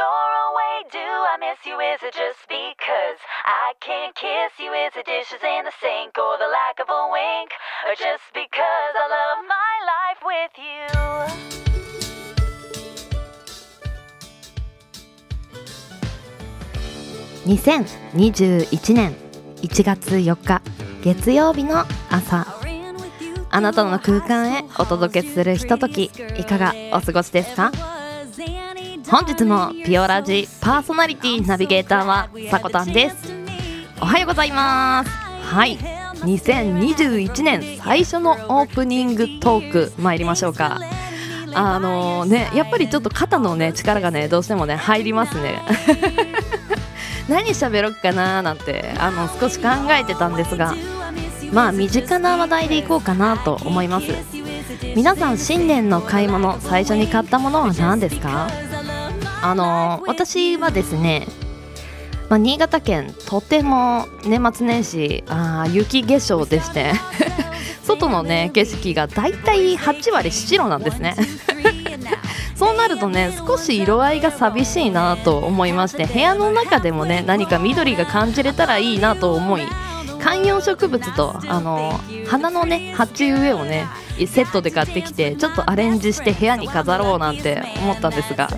you're away, do I miss you? Is it just because I can't kiss you? Is it dishes in the sink or the lack of a wink? Or just because I love my life with you? 2021年1月4日月曜日の朝あなたの空間へお届けするひとときいかがお過ごしですか本日もピオラジパーソナリティナビゲーターはさこたんです。おはようございます。はい。2021年最初のオープニングトーク参りましょうか。あのねやっぱりちょっと肩のね力がねどうしてもね入りますね。何喋ろっかなーなんてあの少し考えてたんですがまあ身近な話題でいこうかなと思います。皆さん新年の買い物最初に買ったものは何ですか？あの私はですね、まあ、新潟県とても年末年始あー雪化粧でして 外のね景色がだいたい8割白なんですね。そうなるとね少し色合いが寂しいなと思いまして部屋の中でもね何か緑が感じれたらいいなと思い観葉植物とあの花のね鉢植えをねセットで買ってきてちょっとアレンジして部屋に飾ろうなんて思ったんですが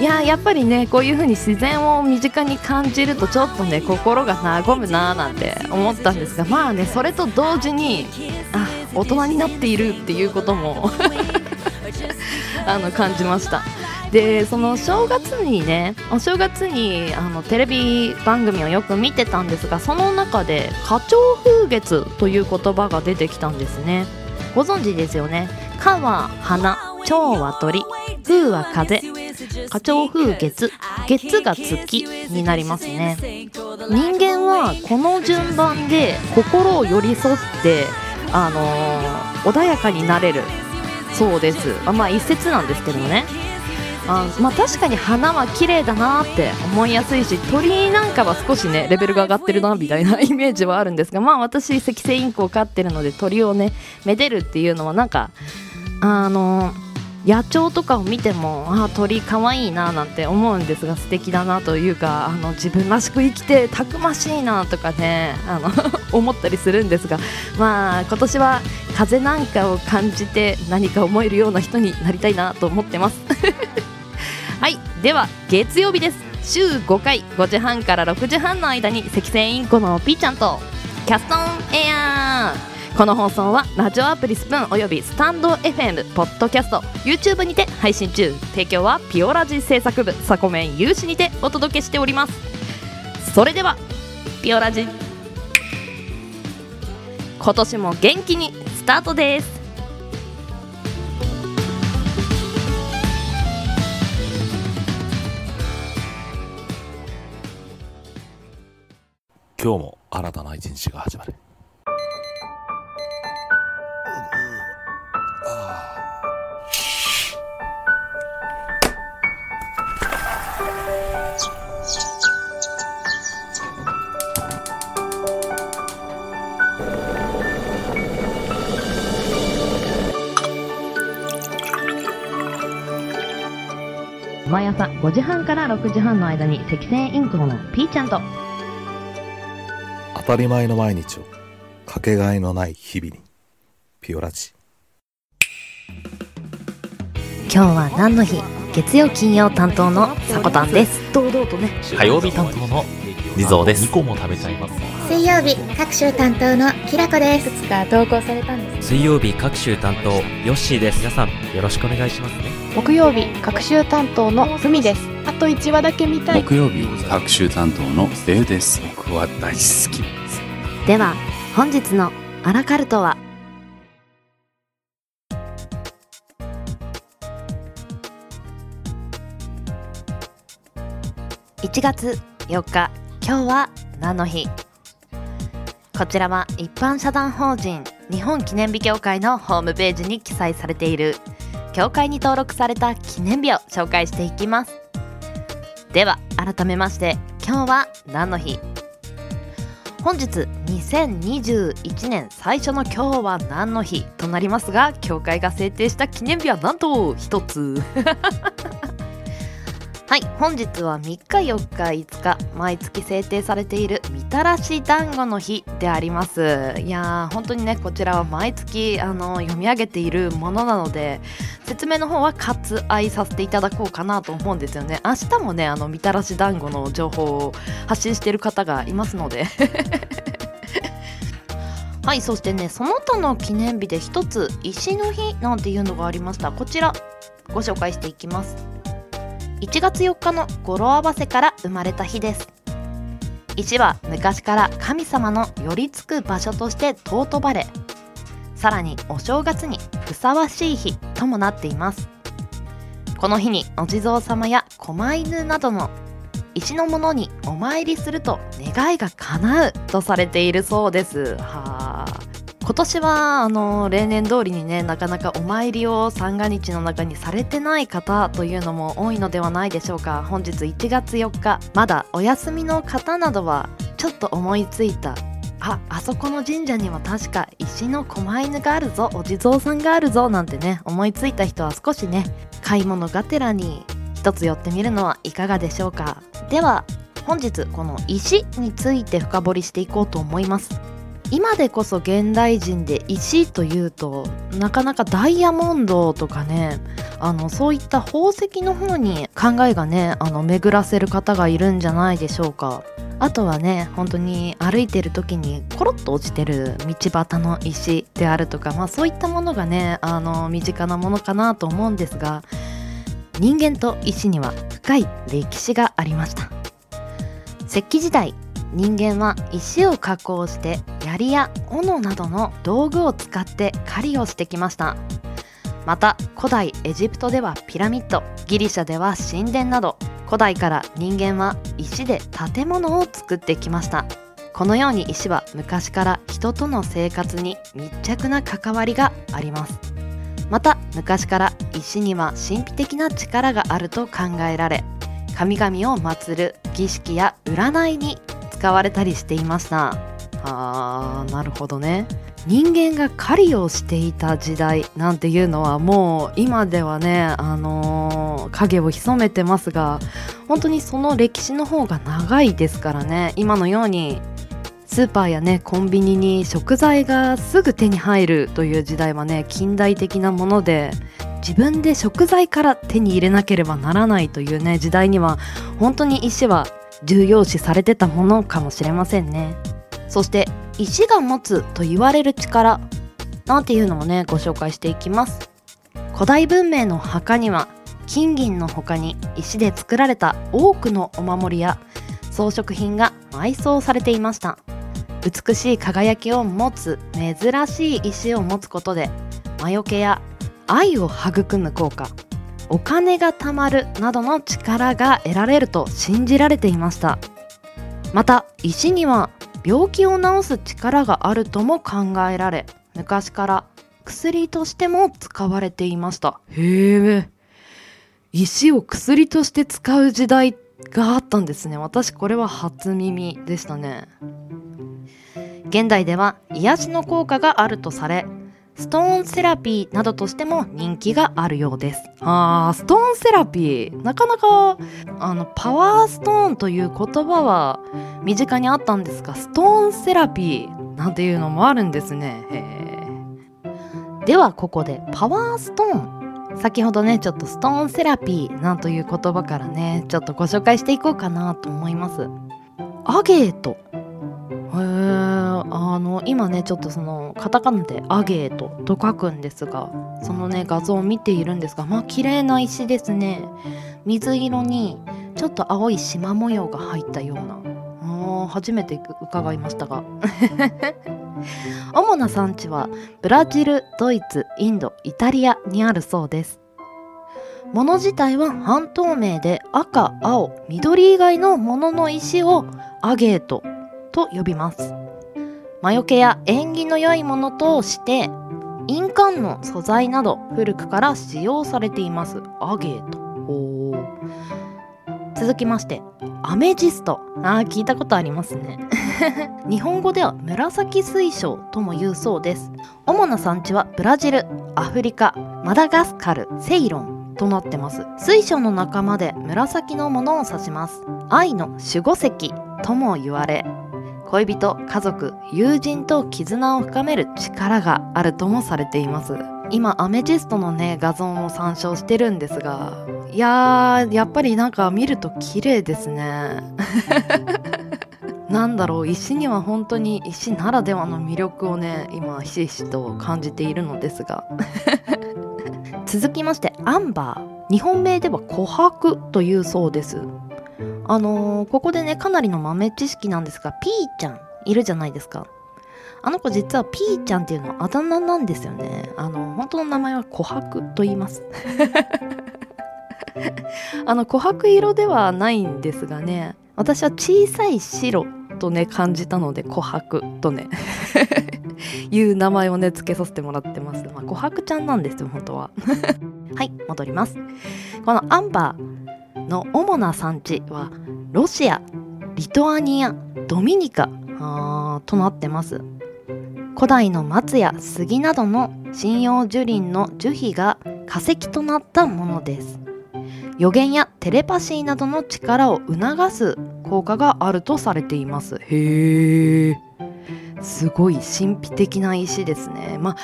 いややっぱりねこういう風に自然を身近に感じるとちょっとね心が和むなーなんて思ったんですがまあねそれと同時にあ大人になっているっていうことも あの感じました。でその正月にねお正月にあのテレビ番組をよく見てたんですがその中で花鳥風月という言葉が出てきたんですね。ご存知ですよね。花は花蝶は鳥。風は風。花鳥風月月が月になりますね。人間はこの順番で心を寄り添ってあのー穏やかになれる。そうです。あまあ一説なんですけどね。あまあ確かに花は綺麗だなって思いやすいし鳥なんかは少しねレベルが上がってるなみたいな イメージはあるんですがまあ私赤星インコを飼ってるので鳥をねめでるっていうのはなんかあの野鳥とかを見てもあ鳥可愛いいななんて思うんですが素敵だなというかあの自分らしく生きてたくましいなとかね あの思ったりするんですがまあ今年は風なんかを感じて何か思えるような人になりたいなと思ってます。はい。では月曜日です。週5回5時半から6時半の間に赤星インコのピーちゃんとキャストンエアーこの放送はラジオアプリスプーンおよびスタンド FM ポッドキャスト YouTube にて配信中。提供はピオラジ制作部サコメン有志にてお届けしております。それではピオラジ。今年も元気にスタートです。今日も新たな一日が始まる。朝5時半から6時半の間に赤星インコのピーちゃんと。当たり前の毎日をかけがえのない日々にピオラジ。今日は何の日？月曜金曜担当のさこたんです。堂々とね。火曜日担当の地蔵です2個も食べちゃいます。水曜日各週担当のきらこです。いくつか投稿されたんです水曜日各週担当ヨッシーです。皆さんよろしくお願いしますね。木曜日各週担当のふみです。あと1話だけ見たい。木曜日各週担当のレウです。僕は大好き。ですでは本日のアラカルトは？1月4日今日は何の日？こちらは一般社団法人日本記念日協会のホームページに記載されている協会に登録された記念日を紹介していきます。では改めまして今日は何の日？本日2021年最初の今日は何の日となりますが協会が制定した記念日はなんと一つ。はい本日は3日4日5日毎月制定されているみたらし団子の日であります。いやー本当にねこちらは毎月あの読み上げているものなので説明の方は割愛させていただこうかなと思うんですよね。明日もねあのみたらし団子の情報を発信してる方がいますので。はいそしてねその他の記念日で一つ石の日なんていうのがありました。こちらご紹介していきます。1月4日の語呂合わせから生まれた日です。石は昔から神様の寄り付く場所として尊ばれさらにお正月にふさわしい日ともなっています。この日にお地蔵様や狛犬などの石のものにお参りすると願いが叶うとされているそうです。は今年はあの例年通りにねなかなかお参りを三が日の中にされてない方というのも多いのではないでしょうか。本日1月4日まだお休みの方などはちょっと思いついた。ああそこの神社には確か石の狛犬があるぞお地蔵さんがあるぞなんてね思いついた人は少しね買い物がてらに一つ寄ってみるのはいかがでしょうか。では本日この石について深掘りしていこうと思います。今でこそ現代人で石というとなかなかダイヤモンドとかねあのそういった宝石の方に考えがねあの巡らせる方がいるんじゃないでしょうか。あとはね本当に歩いてる時にコロッと落ちてる道端の石であるとかまあそういったものがねあの身近なものかなと思うんですが人間と石には深い歴史がありました。石器時代人間は石を加工して槍や斧などの道具を使って狩りをしてきました。また古代エジプトではピラミッドギリシャでは神殿など古代から人間は石で建物を作ってきました。このように石は昔から人との生活に密着な関わりがあります。また昔から石には神秘的な力があると考えられ神々を祀る儀式や占いに使われたりしていました。あーなるほどね。人間が狩りをしていた時代なんていうのはもう今ではねあのー影を潜めてますが本当にその歴史の方が長いですからね。今のようにスーパーやねコンビニに食材がすぐ手に入るという時代はね近代的なもので自分で食材から手に入れなければならないというね時代には本当に石は重要視されてたものかもしれませんね。そして石が持つと言われる力なんていうのもねご紹介していきます。古代文明の墓には金銀の他に石で作られた多くのお守りや装飾品が埋葬されていました。美しい輝きを持つ珍しい石を持つことで魔除けや愛を育む効果お金が貯まるなどの力が得られると信じられていました。また石には病気を治す力があるとも考えられ昔から薬としても使われていました。へえ。石を薬として使う時代があったんですね。私これは初耳でしたね。現代では癒しの効果があるとされストーンセラピーなどとしても人気があるようです。あーストーンセラピー。なかなかあのパワーストーンという言葉は身近にあったんですがストーンセラピーなんていうのもあるんですね。ではここでパワーストーン。先ほどねちょっとストーンセラピーなんという言葉からねちょっとご紹介していこうかなと思います。アゲート。へあの今ねちょっとそのカタカナでアゲートと書くんですがそのね画像を見ているんですがまあ綺麗な石ですね。水色にちょっと青い縞模様が入ったような。あ初めて伺いましたが。主な産地はブラジルドイツインドイタリアにあるそうです。物自体は半透明で赤青緑以外のものの石をアゲートと呼びます。魔除けや縁起の良いものとして印鑑の素材など古くから使用されています。アゲート。お続きましてアメジスト。あー聞いたことありますね。日本語では紫水晶とも言うそうです。主な産地はブラジルアフリカマダガスカルセイロンとなってます。水晶の仲間で紫のものを指します。愛の守護石とも言われ恋人家族友人と絆を深める力があるともされています。今アメジストのね画像も参照してるんですがいやーやっぱりなんか見ると綺麗ですね。なんだろう石には本当に石ならではの魅力をね今ひしひしと感じているのですが。続きましてアンバー。日本名では琥珀というそうです。あのーここでねかなりの豆知識なんですがピーちゃんいるじゃないですか。あの子実はピーちゃんっていうのはあだ名なんですよね。あの本当の名前は琥珀と言います。あの琥珀色ではないんですがね私は小さい白とね感じたので琥珀とね いう名前をね付けさせてもらってます、まあ、琥珀ちゃんなんですよ本当は。はい戻ります。このアンバー。の主な産地はロシアリトアニアドミニカあーとなってます。古代の松や杉などの針葉樹林の樹皮が化石となったものです。予言やテレパシーなどの力を促す効果があるとされています。へえすごい神秘的な石ですね。まあ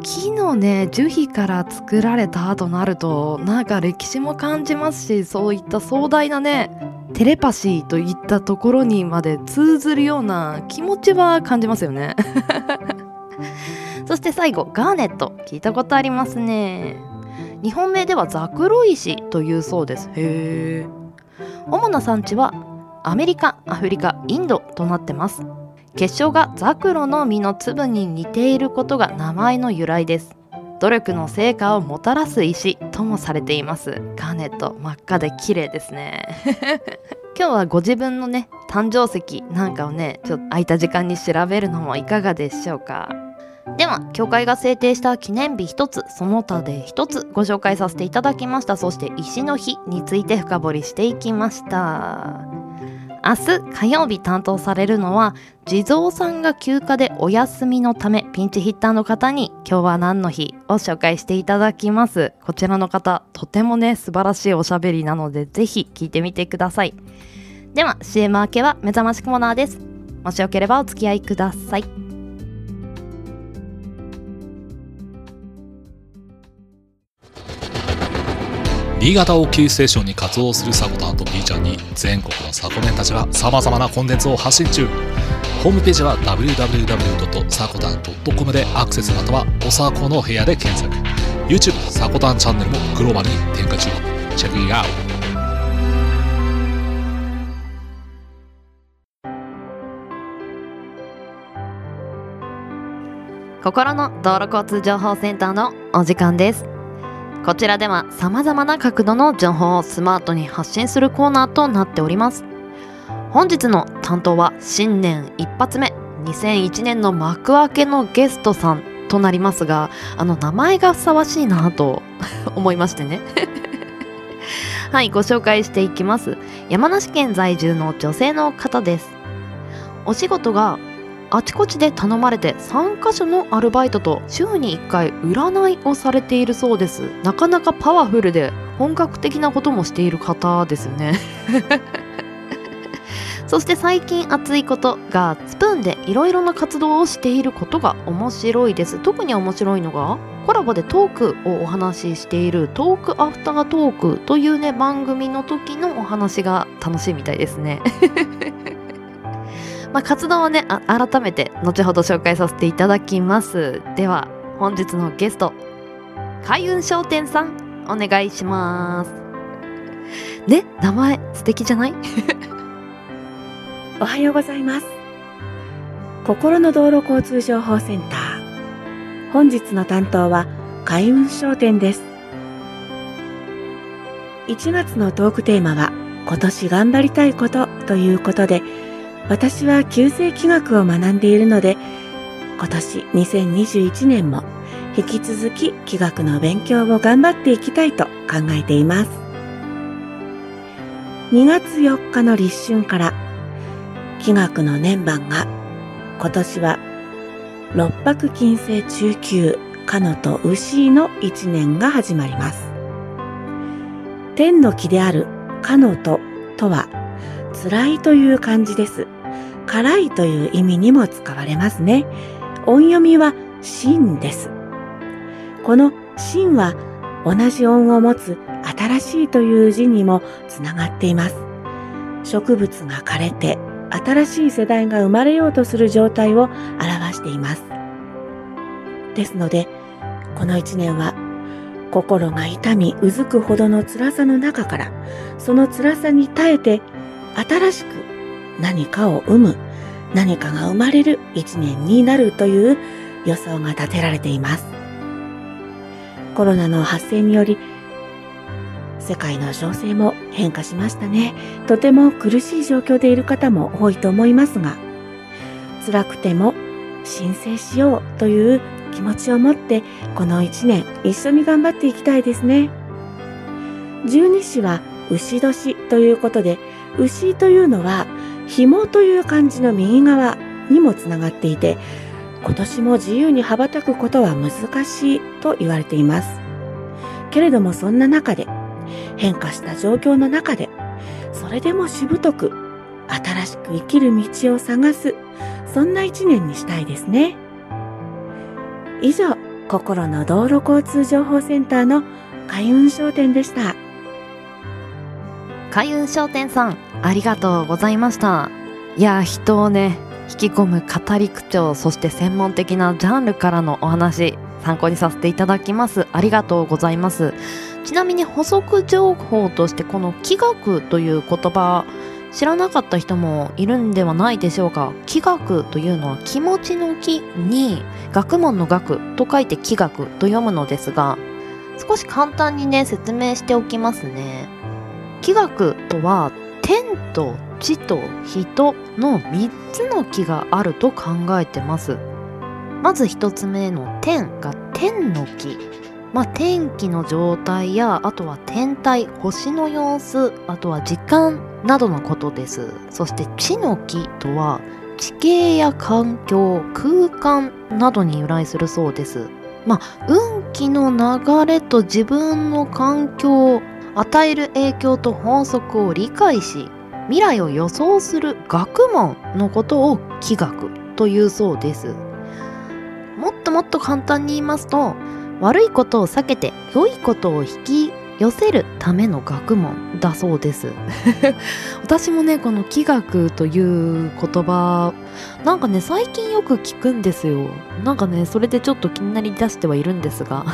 木のね樹皮から作られたとなるとなんか歴史も感じますしそういった壮大なねテレパシーといったところにまで通ずるような気持ちは感じますよね。そして最後ガーネット。聞いたことありますね。日本名ではザクロ石というそうです。へえ主な産地はアメリカアフリカインドとなってます。結晶がザクロの実の粒に似ていることが名前の由来です。努力の成果をもたらす石ともされています。ガーネット真っ赤で綺麗ですね。今日はご自分のね誕生石なんかをねちょっと空いた時間に調べるのもいかがでしょうか。では教会が制定した記念日一つその他で一つご紹介させていただきました。そして石の日について深掘りしていきました。明日火曜日担当されるのは地蔵さんが休暇でお休みのためピンチヒッターの方に今日は何の日を紹介していただきます。こちらの方とてもね素晴らしいおしゃべりなのでぜひ聞いてみてください。では CM 明けは目覚ましくモナーです。もしよければお付き合いください。新潟をキーステーションに活動するサコタンと B ちゃんに全国のサコメンたちが様々なコンテンツを発信中。ホームページは www.sakotan.com でアクセスまたはおさこの部屋で検索。YouTube サコタンチャンネルもグローバルに展開中。チェックイアウト。心の道路交通情報センターのお時間です。こちらでは様々な角度の情報をスマートに発信するコーナーとなっております。本日の担当は新年一発目2001年の幕開けのゲストさんとなりますがあの名前がふさわしいなと 思いましてね。はいご紹介していきます。山梨県在住の女性の方です。お仕事があちこちで頼まれて3カ所のアルバイトと週に1回占いをされているそうです。なかなかパワフルで本格的なこともしている方ですよね。そして最近熱いことがスプーンでいろいろな活動をしていることが面白いです。特に面白いのがコラボでトークをお話ししているトークアフタートークというね番組の時のお話が楽しいみたいですね。まあ、活動はねあ改めて後ほど紹介させていただきますでは本日のゲスト開運商店さんお願いしますね名前素敵じゃない？おはようございます。心の道路交通情報センター。本日の担当は開運商店です。1月のトークテーマは今年頑張りたいことということで、私は旧世気学を学んでいるので、今年2021年も引き続き気学の勉強を頑張っていきたいと考えています。2月4日の立春から気学の年番が今年は六白金星中級、かのと牛の一年が始まります。天の木であるかのととは、辛いという漢字です。辛いという意味にも使われますね。音読みは真です。この真は同じ音を持つ新しいという字にもつながっています。植物が枯れて新しい世代が生まれようとする状態を表しています。ですので、この一年は心が痛みうずくほどの辛さの中から、その辛さに耐えて新しく何かを生む、何かが生まれる一年になるという予想が立てられています。コロナの発生により、世界の情勢も変化しましたね。とても苦しい状況でいる方も多いと思いますが、辛くても申請しようという気持ちを持ってこの一年一緒に頑張っていきたいですね。十二支は牛年ということで、牛というのは紐という漢字の右側にもつながっていて、今年も自由に羽ばたくことは難しいと言われています。けれどもそんな中で、変化した状況の中で、それでもしぶとく新しく生きる道を探す、そんな一年にしたいですね。以上、心の道路交通情報センターの開運商店でした。開運商店さんありがとうございました。いや人をね引き込む語り口調そして専門的なジャンルからのお話参考にさせていただきます。ありがとうございます。ちなみに補足情報としてこの気学という言葉知らなかった人もいるんではないでしょうか。気学というのは気持ちの気に学問の学と書いて気学と読むのですが少し簡単にね説明しておきますね。気学とは天と地と人の3つの気があると考えてます。まず1つ目の天が天の気まあ天気の状態やあとは天体星の様子あとは時間などのことです。そして地の気とは地形や環境空間などに由来するそうです。まあ運気の流れと自分の環境与える影響と法則を理解し未来を予想する学問のことを気学というそうです。もっともっと簡単に言いますと悪いことを避けて良いことを引き寄せるための学問だそうです。私もねこの気学という言葉なんかね最近よく聞くんですよ。なんかねそれでちょっと気になりだしてはいるんですが。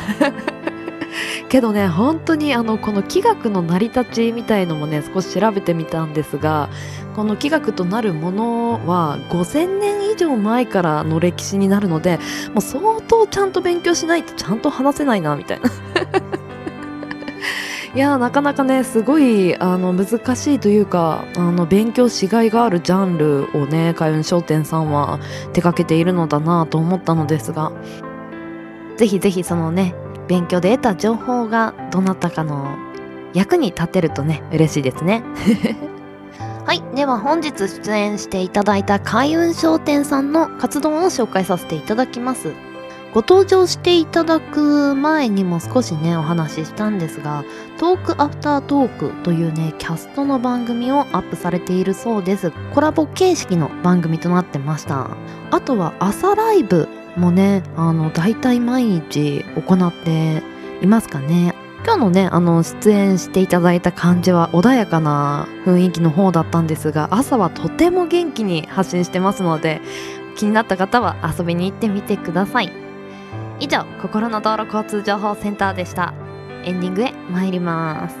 けどね本当にあのこの気学の成り立ちみたいのもね少し調べてみたんですがこの気学となるものは5000年以上前からの歴史になるのでもう相当ちゃんと勉強しないとちゃんと話せないなみたいな。いやなかなかねすごいあの難しいというかあの勉強しがいがあるジャンルをね開運商店さんは手掛けているのだなと思ったのですが。ぜひぜひそのね勉強で得た情報がどなたかの役に立てるとね嬉しいですね。はい。では本日出演していただいた開運商店さんの活動を紹介させていただきます。ご登場していただく前にも少しねお話ししたんですがトークアフタートークというねキャストの番組をアップされているそうです。コラボ形式の番組となってました。あとは朝ライブもねあの大体毎日行っていますかね。今日のねあの出演していただいた感じは穏やかな雰囲気の方だったんですが朝はとても元気に発信してますので気になった方は遊びに行ってみてください。以上心の道路交通情報センターでした。エンディングへ参ります。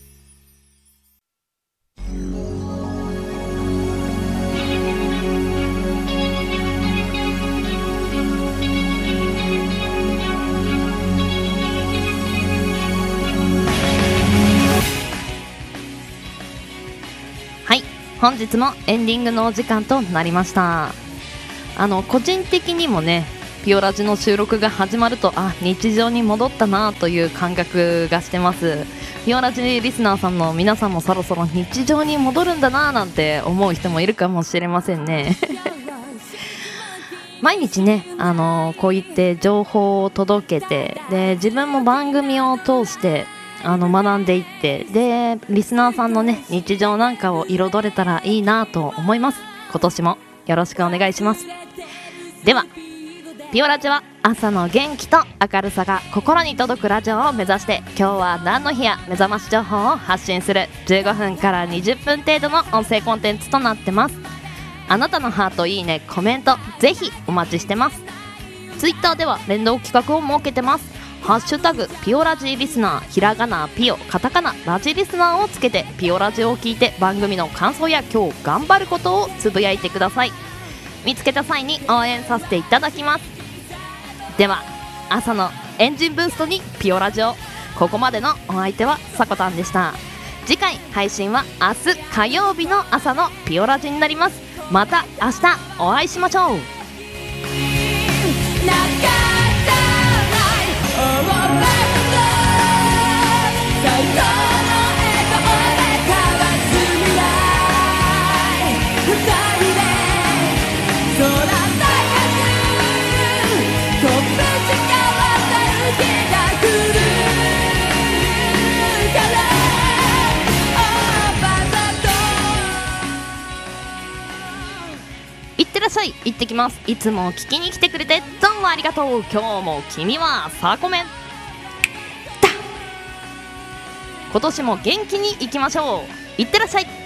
本日もエンディングのお時間となりました。あの個人的にもねピオラジの収録が始まるとあ日常に戻ったなという感覚がしてます。ピオラジリスナーさんの皆さんもそろそろ日常に戻るんだななんて思う人もいるかもしれませんね。毎日ね、あのこう言って情報を届けてで自分も番組を通してあの学んでいってでリスナーさんのね日常なんかを彩れたらいいなと思います。今年もよろしくお願いします。ではピオラジは朝の元気と明るさが心に届くラジオを目指して今日は何の日や目覚まし情報を発信する。15分から20分程度の音声コンテンツとなってます。あなたのハートいいねコメントぜひお待ちしてます。ツイッターでは連動企画を設けてます。ハッシュタグピオラジーリスナーひらがなピオカタカナラジリスナーをつけてピオラジを聞いて番組の感想や今日頑張ることをつぶやいてください。見つけた際に応援させていただきます。では朝のエンジンブーストにピオラジオここまでのお相手はさこたんでした。次回配信は明日火曜日の朝のピオラジになります。また明日お会いしましょう。いってらっしゃい。行ってきます。いつも聞きに来てくれてどうもありがとう。今日も君はサーコメン。今年も元気にいきましょう。いってらっしゃい。